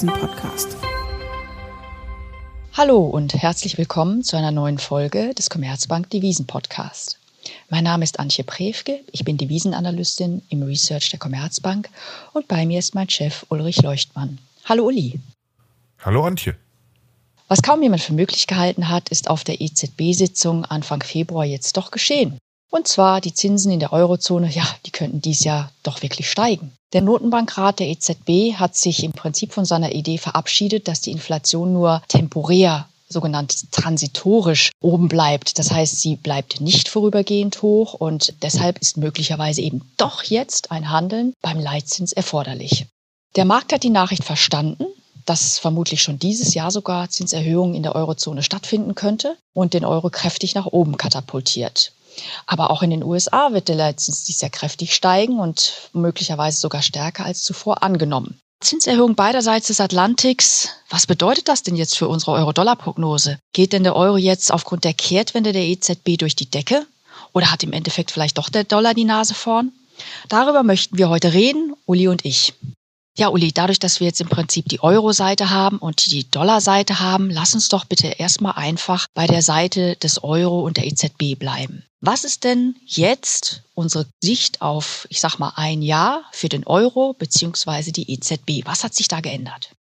Devisen-Podcast. Hallo und herzlich willkommen zu einer neuen Folge des Commerzbank Devisen Podcast. Mein Name ist Antje Prewke, ich bin Devisenanalystin im Research der Commerzbank und bei mir ist mein Chef Ulrich Leuchtmann. Hallo Uli. Hallo Antje. Was kaum jemand für möglich gehalten hat, ist auf der EZB-Sitzung Anfang Februar jetzt doch geschehen. Und zwar die Zinsen in der Eurozone, ja, die könnten dies Jahr doch wirklich steigen. Der Notenbankrat der EZB hat sich im Prinzip von seiner Idee verabschiedet, dass die Inflation nur temporär sogenannt transitorisch oben bleibt. Das heißt, sie bleibt nicht vorübergehend hoch und deshalb ist möglicherweise eben doch jetzt ein Handeln beim Leitzins erforderlich. Der Markt hat die Nachricht verstanden, dass vermutlich schon dieses Jahr sogar Zinserhöhungen in der Eurozone stattfinden könnte und den Euro kräftig nach oben katapultiert. Aber auch in den USA wird der Leitzins dies sehr kräftig steigen und möglicherweise sogar stärker als zuvor angenommen. Zinserhöhung beiderseits des Atlantiks. Was bedeutet das denn jetzt für unsere Euro-Dollar-Prognose? Geht denn der Euro jetzt aufgrund der Kehrtwende der EZB durch die Decke? Oder hat im Endeffekt vielleicht doch der Dollar die Nase vorn? Darüber möchten wir heute reden, Uli und ich. Ja, Uli, dadurch, dass wir jetzt im Prinzip die Euro-Seite haben und die Dollar-Seite haben, lass uns doch bitte erstmal einfach bei der Seite des Euro und der EZB bleiben. Was ist denn jetzt unsere Sicht auf, ich sag mal, ein Jahr für den Euro beziehungsweise die EZB? Was hat sich da geändert?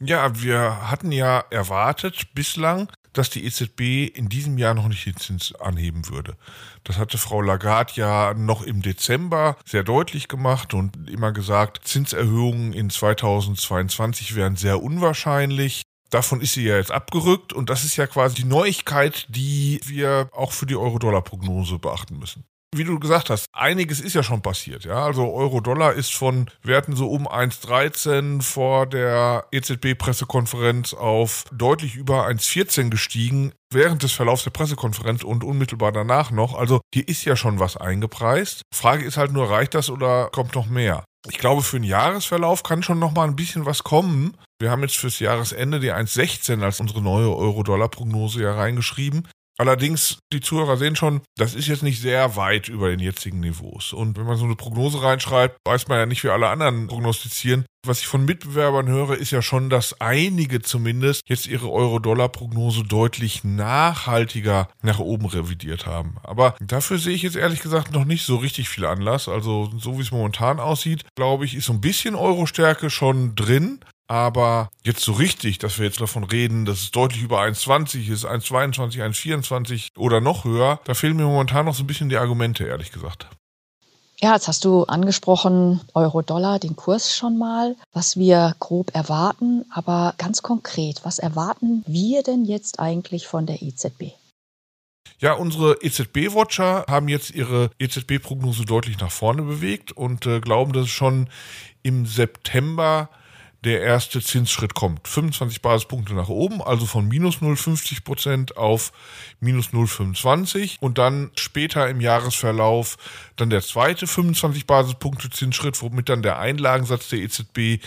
Ja, wir hatten ja erwartet bislang, dass die EZB in diesem Jahr noch nicht den Zins anheben würde. Das hatte Frau Lagarde ja noch im Dezember sehr deutlich gemacht und immer gesagt, Zinserhöhungen in 2022 wären sehr unwahrscheinlich. Davon ist sie ja jetzt abgerückt und das ist ja quasi die Neuigkeit, die wir auch für die Euro-Dollar-Prognose beachten müssen wie du gesagt hast, einiges ist ja schon passiert. Ja, also Euro-Dollar ist von Werten so um 1,13 vor der EZB-Pressekonferenz auf deutlich über 1,14 gestiegen während des Verlaufs der Pressekonferenz und unmittelbar danach noch. Also hier ist ja schon was eingepreist. Frage ist halt nur, reicht das oder kommt noch mehr? Ich glaube, für den Jahresverlauf kann schon noch mal ein bisschen was kommen. Wir haben jetzt fürs Jahresende die 1,16 als unsere neue Euro-Dollar-Prognose ja reingeschrieben. Allerdings, die Zuhörer sehen schon, das ist jetzt nicht sehr weit über den jetzigen Niveaus. Und wenn man so eine Prognose reinschreibt, weiß man ja nicht, wie alle anderen prognostizieren. Was ich von Mitbewerbern höre, ist ja schon, dass einige zumindest jetzt ihre Euro-Dollar-Prognose deutlich nachhaltiger nach oben revidiert haben. Aber dafür sehe ich jetzt ehrlich gesagt noch nicht so richtig viel Anlass. Also so wie es momentan aussieht, glaube ich, ist so ein bisschen Euro-Stärke schon drin. Aber jetzt so richtig, dass wir jetzt davon reden, dass es deutlich über 1,20 ist, 1,22, 1,24 oder noch höher, da fehlen mir momentan noch so ein bisschen die Argumente, ehrlich gesagt. Ja, jetzt hast du angesprochen, Euro-Dollar, den Kurs schon mal, was wir grob erwarten. Aber ganz konkret, was erwarten wir denn jetzt eigentlich von der EZB? Ja, unsere EZB-Watcher haben jetzt ihre EZB-Prognose deutlich nach vorne bewegt und äh, glauben, dass es schon im September der erste Zinsschritt kommt. 25 Basispunkte nach oben, also von minus 0,50 Prozent auf minus 0,25 und dann später im Jahresverlauf dann der zweite 25 Basispunkte Zinsschritt, womit dann der Einlagensatz der EZB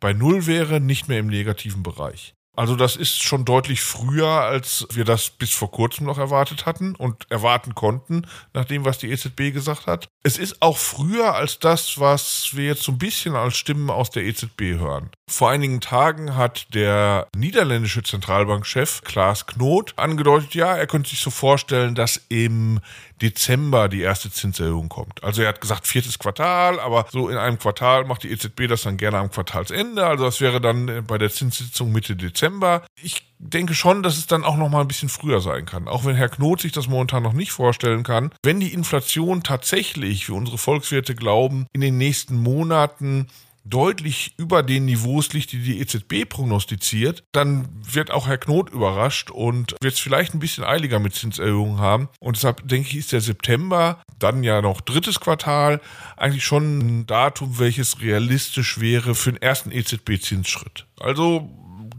bei Null wäre, nicht mehr im negativen Bereich. Also das ist schon deutlich früher, als wir das bis vor kurzem noch erwartet hatten und erwarten konnten, nach dem, was die EZB gesagt hat. Es ist auch früher als das, was wir jetzt so ein bisschen als Stimmen aus der EZB hören. Vor einigen Tagen hat der niederländische Zentralbankchef Klaas Knot angedeutet, ja, er könnte sich so vorstellen, dass im Dezember die erste Zinserhöhung kommt. Also er hat gesagt viertes Quartal, aber so in einem Quartal macht die EZB das dann gerne am Quartalsende. Also das wäre dann bei der Zinssitzung Mitte Dezember. Ich denke schon, dass es dann auch noch mal ein bisschen früher sein kann. Auch wenn Herr Knot sich das momentan noch nicht vorstellen kann. Wenn die Inflation tatsächlich, wie unsere Volkswirte glauben, in den nächsten Monaten deutlich über den Niveaus liegt, die die EZB prognostiziert, dann wird auch Herr Knot überrascht und wird es vielleicht ein bisschen eiliger mit Zinserhöhungen haben. Und deshalb denke ich, ist der September, dann ja noch drittes Quartal, eigentlich schon ein Datum, welches realistisch wäre für den ersten EZB-Zinsschritt. Also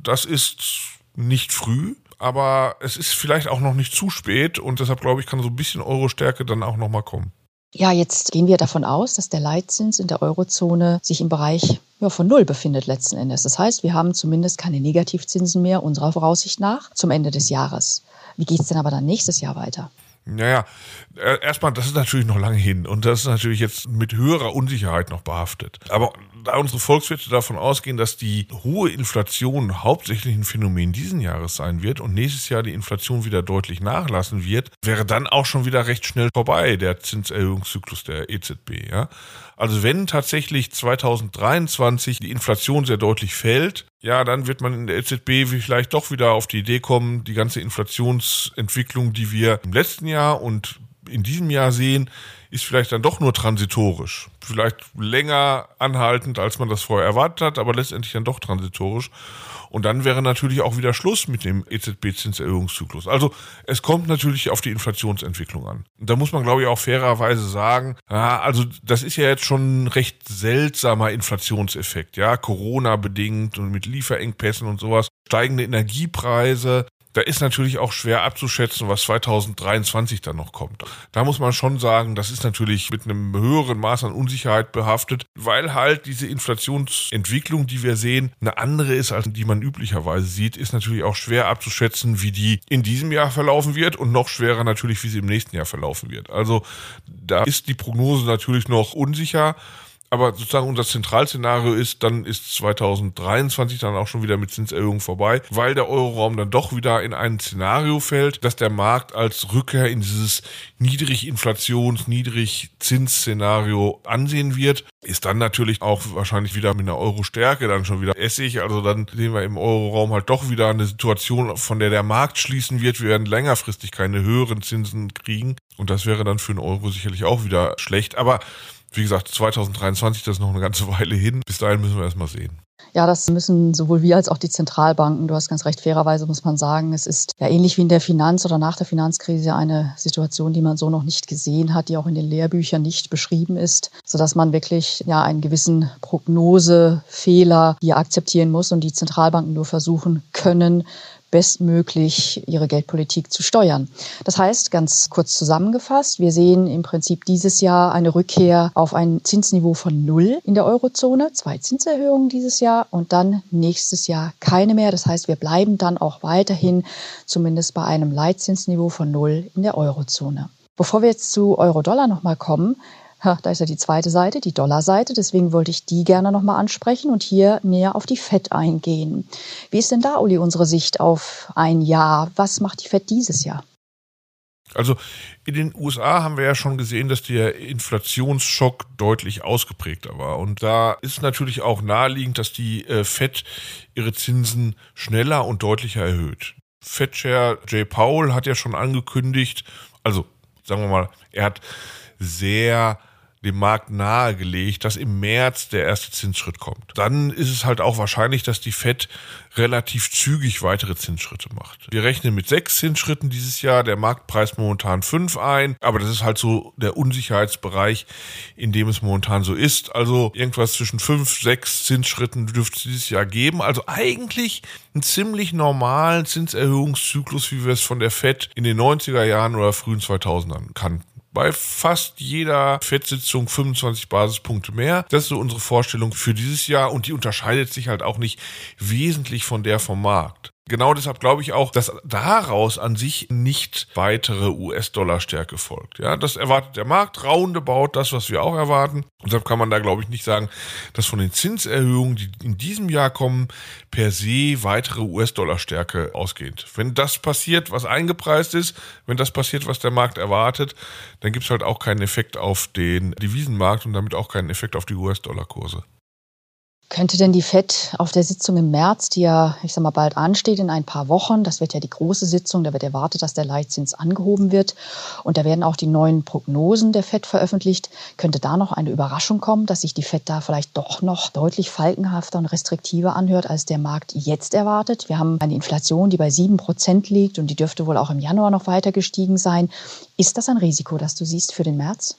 das ist nicht früh, aber es ist vielleicht auch noch nicht zu spät und deshalb glaube ich, kann so ein bisschen Euro-Stärke dann auch nochmal kommen. Ja, jetzt gehen wir davon aus, dass der Leitzins in der Eurozone sich im Bereich ja, von Null befindet letzten Endes. Das heißt, wir haben zumindest keine Negativzinsen mehr unserer Voraussicht nach zum Ende des Jahres. Wie geht es denn aber dann nächstes Jahr weiter? Naja, äh, erstmal, das ist natürlich noch lange hin und das ist natürlich jetzt mit höherer Unsicherheit noch behaftet. Aber da unsere Volkswirte davon ausgehen, dass die hohe Inflation hauptsächlich ein Phänomen diesen Jahres sein wird und nächstes Jahr die Inflation wieder deutlich nachlassen wird, wäre dann auch schon wieder recht schnell vorbei, der Zinserhöhungszyklus der EZB. Ja? Also wenn tatsächlich 2023 die Inflation sehr deutlich fällt, ja, dann wird man in der EZB vielleicht doch wieder auf die Idee kommen, die ganze Inflationsentwicklung, die wir im letzten Jahr und in diesem Jahr sehen, ist vielleicht dann doch nur transitorisch. Vielleicht länger anhaltend, als man das vorher erwartet hat, aber letztendlich dann doch transitorisch. Und dann wäre natürlich auch wieder Schluss mit dem EZB-Zinserhöhungszyklus. Also es kommt natürlich auf die Inflationsentwicklung an. Und da muss man, glaube ich, auch fairerweise sagen, ja, also das ist ja jetzt schon ein recht seltsamer Inflationseffekt, ja, Corona bedingt und mit Lieferengpässen und sowas, steigende Energiepreise, da ist natürlich auch schwer abzuschätzen, was 2023 dann noch kommt. Da muss man schon sagen, das ist natürlich mit einem höheren Maß an Unsicherheit behaftet, weil halt diese Inflationsentwicklung, die wir sehen, eine andere ist, als die man üblicherweise sieht, ist natürlich auch schwer abzuschätzen, wie die in diesem Jahr verlaufen wird und noch schwerer natürlich, wie sie im nächsten Jahr verlaufen wird. Also da ist die Prognose natürlich noch unsicher. Aber sozusagen unser Zentralszenario ist, dann ist 2023 dann auch schon wieder mit Zinserhöhungen vorbei, weil der Euroraum dann doch wieder in ein Szenario fällt, dass der Markt als Rückkehr in dieses Niedriginflations-, Niedrigzinsszenario ansehen wird. Ist dann natürlich auch wahrscheinlich wieder mit einer Euro-Stärke dann schon wieder Essig. Also dann sehen wir im Euroraum halt doch wieder eine Situation, von der der Markt schließen wird. Wir werden längerfristig keine höheren Zinsen kriegen. Und das wäre dann für einen Euro sicherlich auch wieder schlecht. Aber wie gesagt, 2023, das ist noch eine ganze Weile hin. Bis dahin müssen wir erstmal sehen. Ja, das müssen sowohl wir als auch die Zentralbanken, du hast ganz recht, fairerweise muss man sagen, es ist ja ähnlich wie in der Finanz- oder nach der Finanzkrise eine Situation, die man so noch nicht gesehen hat, die auch in den Lehrbüchern nicht beschrieben ist, sodass man wirklich ja einen gewissen Prognosefehler hier akzeptieren muss und die Zentralbanken nur versuchen können, bestmöglich ihre Geldpolitik zu steuern. Das heißt, ganz kurz zusammengefasst, wir sehen im Prinzip dieses Jahr eine Rückkehr auf ein Zinsniveau von Null in der Eurozone, zwei Zinserhöhungen dieses Jahr und dann nächstes Jahr keine mehr. Das heißt, wir bleiben dann auch weiterhin zumindest bei einem Leitzinsniveau von Null in der Eurozone. Bevor wir jetzt zu Euro-Dollar nochmal kommen, Ha, da ist ja die zweite Seite, die Dollarseite. Deswegen wollte ich die gerne nochmal ansprechen und hier näher auf die FED eingehen. Wie ist denn da, Uli, unsere Sicht auf ein Jahr? Was macht die FED dieses Jahr? Also in den USA haben wir ja schon gesehen, dass der Inflationsschock deutlich ausgeprägter war. Und da ist natürlich auch naheliegend, dass die äh, Fed ihre Zinsen schneller und deutlicher erhöht. Fed-Chair Jay Powell hat ja schon angekündigt, also sagen wir mal, er hat sehr dem Markt nahegelegt, dass im März der erste Zinsschritt kommt. Dann ist es halt auch wahrscheinlich, dass die Fed relativ zügig weitere Zinsschritte macht. Wir rechnen mit sechs Zinsschritten dieses Jahr, der Markt preist momentan fünf ein, aber das ist halt so der Unsicherheitsbereich, in dem es momentan so ist. Also irgendwas zwischen fünf, sechs Zinsschritten dürfte es dieses Jahr geben. Also eigentlich einen ziemlich normalen Zinserhöhungszyklus, wie wir es von der Fed in den 90er Jahren oder frühen 2000ern kannten bei fast jeder FED-Sitzung 25 Basispunkte mehr. Das ist so unsere Vorstellung für dieses Jahr und die unterscheidet sich halt auch nicht wesentlich von der vom Markt. Genau deshalb glaube ich auch, dass daraus an sich nicht weitere US-Dollar-Stärke folgt. Ja, das erwartet der Markt, roundabout das, was wir auch erwarten. Und deshalb kann man da, glaube ich, nicht sagen, dass von den Zinserhöhungen, die in diesem Jahr kommen, per se weitere US-Dollar-Stärke ausgeht. Wenn das passiert, was eingepreist ist, wenn das passiert, was der Markt erwartet, dann gibt es halt auch keinen Effekt auf den Devisenmarkt und damit auch keinen Effekt auf die US-Dollar-Kurse. Könnte denn die FED auf der Sitzung im März, die ja, ich sag mal, bald ansteht in ein paar Wochen, das wird ja die große Sitzung, da wird erwartet, dass der Leitzins angehoben wird und da werden auch die neuen Prognosen der FED veröffentlicht, könnte da noch eine Überraschung kommen, dass sich die FED da vielleicht doch noch deutlich falkenhafter und restriktiver anhört, als der Markt jetzt erwartet? Wir haben eine Inflation, die bei sieben Prozent liegt und die dürfte wohl auch im Januar noch weiter gestiegen sein. Ist das ein Risiko, das du siehst für den März?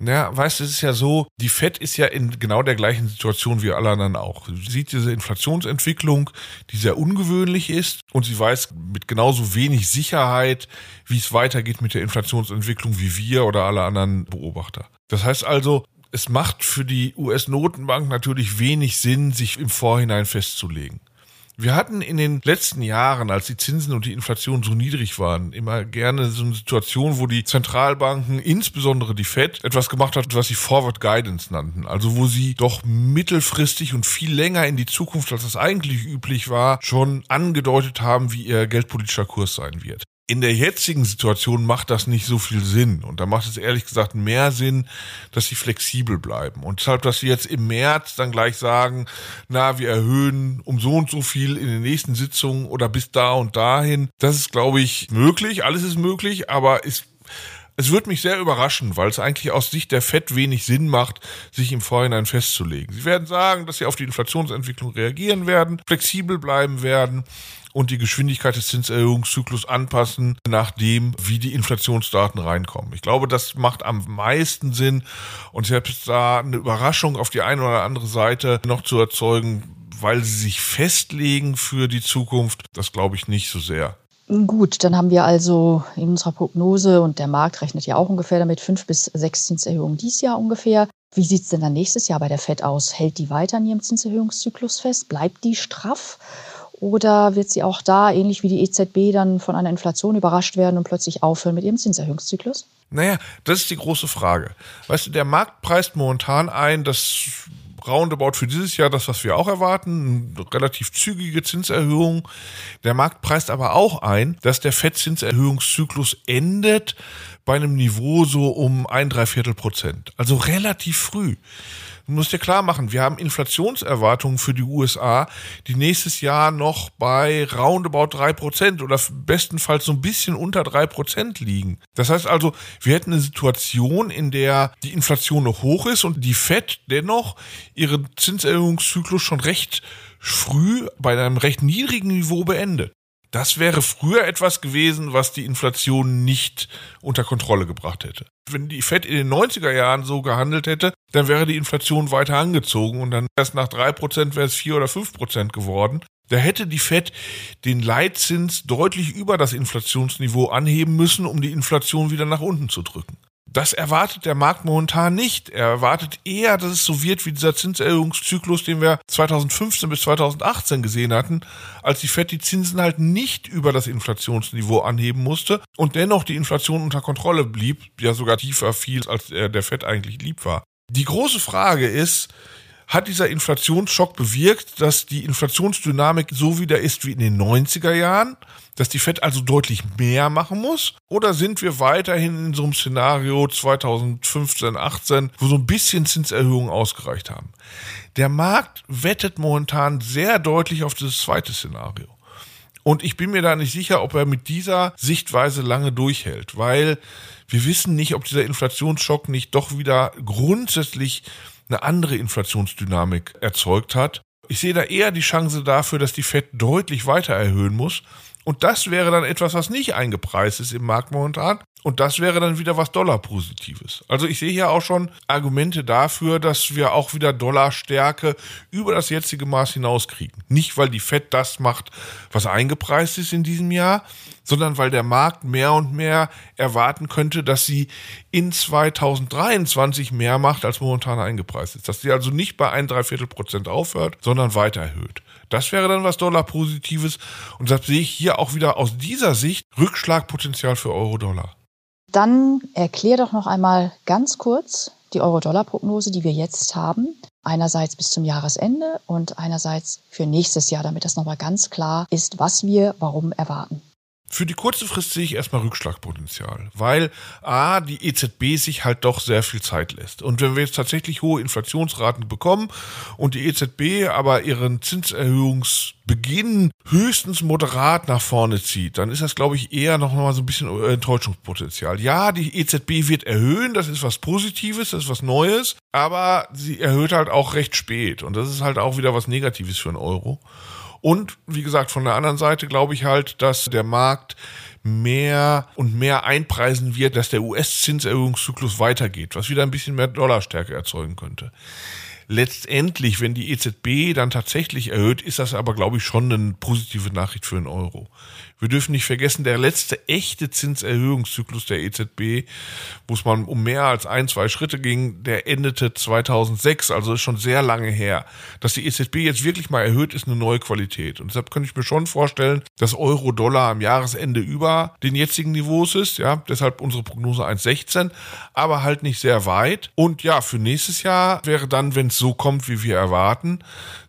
Ja, weißt du, es ist ja so, die FED ist ja in genau der gleichen Situation wie alle anderen auch. Sie sieht diese Inflationsentwicklung, die sehr ungewöhnlich ist und sie weiß mit genauso wenig Sicherheit, wie es weitergeht mit der Inflationsentwicklung wie wir oder alle anderen Beobachter. Das heißt also, es macht für die US-Notenbank natürlich wenig Sinn, sich im Vorhinein festzulegen. Wir hatten in den letzten Jahren, als die Zinsen und die Inflation so niedrig waren, immer gerne so eine Situation, wo die Zentralbanken, insbesondere die Fed, etwas gemacht hat, was sie Forward Guidance nannten. Also wo sie doch mittelfristig und viel länger in die Zukunft, als das eigentlich üblich war, schon angedeutet haben, wie ihr geldpolitischer Kurs sein wird in der jetzigen Situation macht das nicht so viel Sinn. Und da macht es ehrlich gesagt mehr Sinn, dass sie flexibel bleiben. Und deshalb, dass sie jetzt im März dann gleich sagen, na, wir erhöhen um so und so viel in den nächsten Sitzungen oder bis da und dahin. Das ist, glaube ich, möglich. Alles ist möglich, aber ist es wird mich sehr überraschen, weil es eigentlich aus Sicht der FED wenig Sinn macht, sich im Vorhinein festzulegen. Sie werden sagen, dass sie auf die Inflationsentwicklung reagieren werden, flexibel bleiben werden und die Geschwindigkeit des Zinserhöhungszyklus anpassen, nachdem wie die Inflationsdaten reinkommen. Ich glaube, das macht am meisten Sinn und selbst da eine Überraschung auf die eine oder andere Seite noch zu erzeugen, weil sie sich festlegen für die Zukunft, das glaube ich nicht so sehr. Gut, dann haben wir also in unserer Prognose und der Markt rechnet ja auch ungefähr damit fünf bis sechs Zinserhöhungen dieses Jahr ungefähr. Wie sieht es denn dann nächstes Jahr bei der FED aus? Hält die weiter in ihrem Zinserhöhungszyklus fest? Bleibt die straff? Oder wird sie auch da, ähnlich wie die EZB, dann von einer Inflation überrascht werden und plötzlich aufhören mit ihrem Zinserhöhungszyklus? Naja, das ist die große Frage. Weißt du, der Markt preist momentan ein, dass roundabout für dieses Jahr das, was wir auch erwarten, eine relativ zügige Zinserhöhung. Der Markt preist aber auch ein, dass der FED-Zinserhöhungszyklus endet bei einem Niveau so um ein Dreiviertel Prozent. Also relativ früh. Du musst dir klar machen, wir haben Inflationserwartungen für die USA, die nächstes Jahr noch bei roundabout drei Prozent oder bestenfalls so ein bisschen unter drei Prozent liegen. Das heißt also, wir hätten eine Situation, in der die Inflation noch hoch ist und die Fed dennoch ihren Zinserhöhungszyklus schon recht früh bei einem recht niedrigen Niveau beendet. Das wäre früher etwas gewesen, was die Inflation nicht unter Kontrolle gebracht hätte. Wenn die Fed in den 90er Jahren so gehandelt hätte, dann wäre die Inflation weiter angezogen und dann erst nach 3% wäre es 4 oder 5% geworden. Da hätte die Fed den Leitzins deutlich über das Inflationsniveau anheben müssen, um die Inflation wieder nach unten zu drücken. Das erwartet der Markt momentan nicht. Er erwartet eher, dass es so wird wie dieser Zinserhöhungszyklus, den wir 2015 bis 2018 gesehen hatten, als die Fed die Zinsen halt nicht über das Inflationsniveau anheben musste und dennoch die Inflation unter Kontrolle blieb, ja sogar tiefer fiel, als der Fed eigentlich lieb war. Die große Frage ist, hat dieser Inflationsschock bewirkt, dass die Inflationsdynamik so wieder ist wie in den 90er Jahren, dass die Fed also deutlich mehr machen muss? Oder sind wir weiterhin in so einem Szenario 2015, 18, wo so ein bisschen Zinserhöhungen ausgereicht haben? Der Markt wettet momentan sehr deutlich auf dieses zweite Szenario. Und ich bin mir da nicht sicher, ob er mit dieser Sichtweise lange durchhält, weil wir wissen nicht, ob dieser Inflationsschock nicht doch wieder grundsätzlich eine andere Inflationsdynamik erzeugt hat. Ich sehe da eher die Chance dafür, dass die Fed deutlich weiter erhöhen muss. Und das wäre dann etwas, was nicht eingepreist ist im Markt momentan. Und das wäre dann wieder was Dollar-Positives. Also ich sehe hier auch schon Argumente dafür, dass wir auch wieder Dollarstärke über das jetzige Maß hinauskriegen. Nicht, weil die Fed das macht, was eingepreist ist in diesem Jahr, sondern weil der Markt mehr und mehr erwarten könnte, dass sie in 2023 mehr macht, als momentan eingepreist ist. Dass sie also nicht bei ein Dreiviertel Prozent aufhört, sondern weiter erhöht. Das wäre dann was Dollar-Positives. Und deshalb sehe ich hier auch wieder aus dieser Sicht Rückschlagpotenzial für Euro-Dollar. Dann erklär doch noch einmal ganz kurz die Euro-Dollar-Prognose, die wir jetzt haben. Einerseits bis zum Jahresende und einerseits für nächstes Jahr, damit das nochmal ganz klar ist, was wir warum erwarten. Für die kurze Frist sehe ich erstmal Rückschlagpotenzial, weil A, die EZB sich halt doch sehr viel Zeit lässt. Und wenn wir jetzt tatsächlich hohe Inflationsraten bekommen und die EZB aber ihren Zinserhöhungsbeginn höchstens moderat nach vorne zieht, dann ist das, glaube ich, eher noch mal so ein bisschen Enttäuschungspotenzial. Ja, die EZB wird erhöhen, das ist was Positives, das ist was Neues, aber sie erhöht halt auch recht spät und das ist halt auch wieder was Negatives für einen Euro. Und wie gesagt, von der anderen Seite glaube ich halt, dass der Markt mehr und mehr einpreisen wird, dass der US-Zinserhöhungszyklus weitergeht, was wieder ein bisschen mehr Dollarstärke erzeugen könnte. Letztendlich, wenn die EZB dann tatsächlich erhöht, ist das aber, glaube ich, schon eine positive Nachricht für den Euro. Wir dürfen nicht vergessen, der letzte echte Zinserhöhungszyklus der EZB, wo es mal um mehr als ein, zwei Schritte ging, der endete 2006, also ist schon sehr lange her. Dass die EZB jetzt wirklich mal erhöht, ist eine neue Qualität. Und deshalb könnte ich mir schon vorstellen, dass Euro-Dollar am Jahresende über den jetzigen Niveaus ist. Ja, deshalb unsere Prognose 1,16, aber halt nicht sehr weit. Und ja, für nächstes Jahr wäre dann, wenn es so kommt, wie wir erwarten,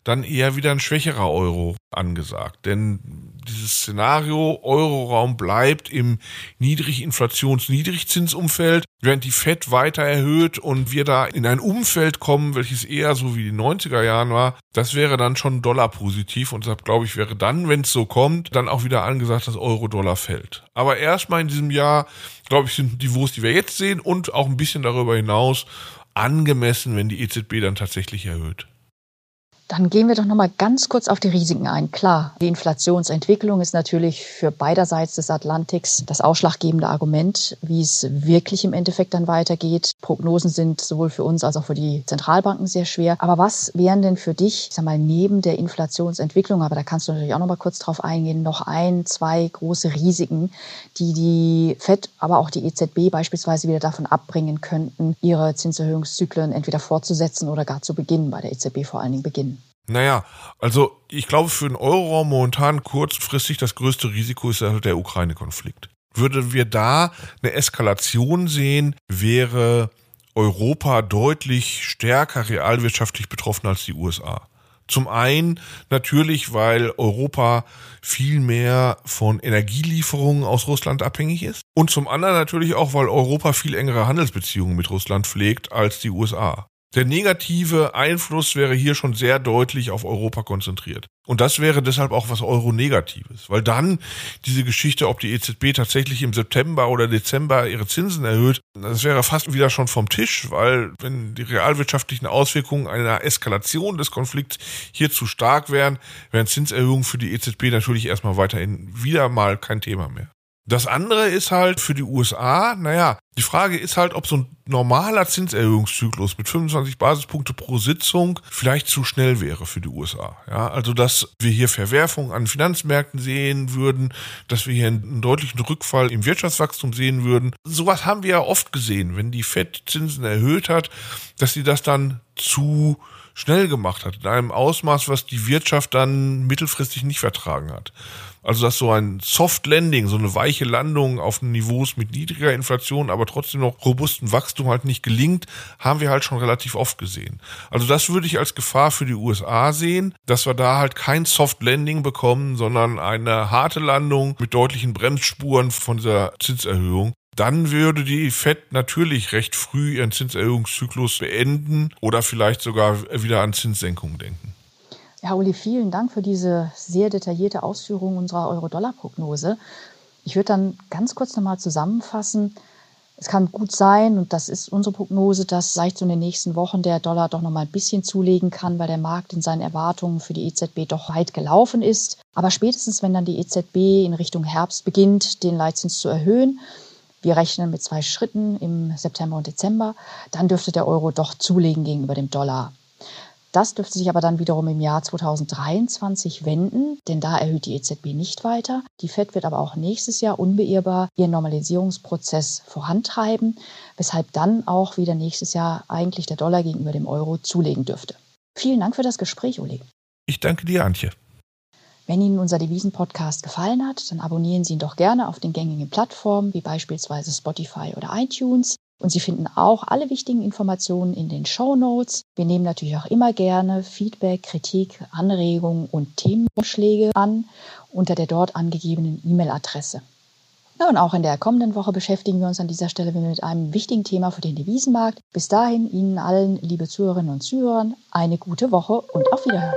dann eher wieder ein schwächerer Euro angesagt. Denn dieses Szenario Euroraum bleibt im Niedriginflations-Niedrigzinsumfeld, während die Fed weiter erhöht und wir da in ein Umfeld kommen, welches eher so wie die 90er Jahren war, das wäre dann schon Dollar positiv und deshalb glaube ich, wäre dann, wenn es so kommt, dann auch wieder angesagt, dass Euro-Dollar fällt. Aber erstmal in diesem Jahr, glaube ich, sind die Niveaus, die wir jetzt sehen und auch ein bisschen darüber hinaus angemessen, wenn die EZB dann tatsächlich erhöht. Dann gehen wir doch noch mal ganz kurz auf die Risiken ein. Klar, die Inflationsentwicklung ist natürlich für beiderseits des Atlantiks das ausschlaggebende Argument, wie es wirklich im Endeffekt dann weitergeht. Prognosen sind sowohl für uns als auch für die Zentralbanken sehr schwer. Aber was wären denn für dich, ich sag mal, neben der Inflationsentwicklung, aber da kannst du natürlich auch noch mal kurz drauf eingehen, noch ein, zwei große Risiken, die die FED, aber auch die EZB beispielsweise wieder davon abbringen könnten, ihre Zinserhöhungszyklen entweder fortzusetzen oder gar zu beginnen, bei der EZB vor allen Dingen beginnen. Naja, also ich glaube für den Euroraum momentan kurzfristig das größte Risiko ist der Ukraine-Konflikt. Würden wir da eine Eskalation sehen, wäre Europa deutlich stärker realwirtschaftlich betroffen als die USA. Zum einen natürlich, weil Europa viel mehr von Energielieferungen aus Russland abhängig ist. Und zum anderen natürlich auch, weil Europa viel engere Handelsbeziehungen mit Russland pflegt als die USA. Der negative Einfluss wäre hier schon sehr deutlich auf Europa konzentriert. Und das wäre deshalb auch was Euro-Negatives, weil dann diese Geschichte, ob die EZB tatsächlich im September oder Dezember ihre Zinsen erhöht, das wäre fast wieder schon vom Tisch, weil wenn die realwirtschaftlichen Auswirkungen einer Eskalation des Konflikts hier zu stark wären, wären Zinserhöhungen für die EZB natürlich erstmal weiterhin wieder mal kein Thema mehr. Das andere ist halt für die USA, naja, die Frage ist halt, ob so ein normaler Zinserhöhungszyklus mit 25 Basispunkte pro Sitzung vielleicht zu schnell wäre für die USA. Ja, also dass wir hier Verwerfungen an Finanzmärkten sehen würden, dass wir hier einen deutlichen Rückfall im Wirtschaftswachstum sehen würden. Sowas haben wir ja oft gesehen, wenn die Fed Zinsen erhöht hat, dass sie das dann zu schnell gemacht hat, in einem Ausmaß, was die Wirtschaft dann mittelfristig nicht vertragen hat. Also dass so ein Soft Landing, so eine weiche Landung auf Niveaus mit niedriger Inflation, aber trotzdem noch robusten Wachstum halt nicht gelingt, haben wir halt schon relativ oft gesehen. Also das würde ich als Gefahr für die USA sehen, dass wir da halt kein Soft Landing bekommen, sondern eine harte Landung mit deutlichen Bremsspuren von dieser Zinserhöhung dann würde die Fed natürlich recht früh ihren Zinserhöhungszyklus beenden oder vielleicht sogar wieder an Zinssenkungen denken. Ja, Uli, vielen Dank für diese sehr detaillierte Ausführung unserer Euro-Dollar-Prognose. Ich würde dann ganz kurz nochmal zusammenfassen. Es kann gut sein, und das ist unsere Prognose, dass vielleicht so in den nächsten Wochen der Dollar doch noch mal ein bisschen zulegen kann, weil der Markt in seinen Erwartungen für die EZB doch weit gelaufen ist. Aber spätestens, wenn dann die EZB in Richtung Herbst beginnt, den Leitzins zu erhöhen, wir rechnen mit zwei Schritten im September und Dezember, dann dürfte der Euro doch zulegen gegenüber dem Dollar. Das dürfte sich aber dann wiederum im Jahr 2023 wenden, denn da erhöht die EZB nicht weiter. Die Fed wird aber auch nächstes Jahr unbeirrbar ihren Normalisierungsprozess vorantreiben, weshalb dann auch wieder nächstes Jahr eigentlich der Dollar gegenüber dem Euro zulegen dürfte. Vielen Dank für das Gespräch, Uli. Ich danke dir, Antje. Wenn Ihnen unser Devisen-Podcast gefallen hat, dann abonnieren Sie ihn doch gerne auf den gängigen Plattformen wie beispielsweise Spotify oder iTunes. Und Sie finden auch alle wichtigen Informationen in den Show Notes. Wir nehmen natürlich auch immer gerne Feedback, Kritik, Anregungen und Themenvorschläge an unter der dort angegebenen E-Mail-Adresse. Ja, und auch in der kommenden Woche beschäftigen wir uns an dieser Stelle mit einem wichtigen Thema für den Devisenmarkt. Bis dahin Ihnen allen, liebe Zuhörerinnen und Zuhörer, eine gute Woche und auf Wiederhören.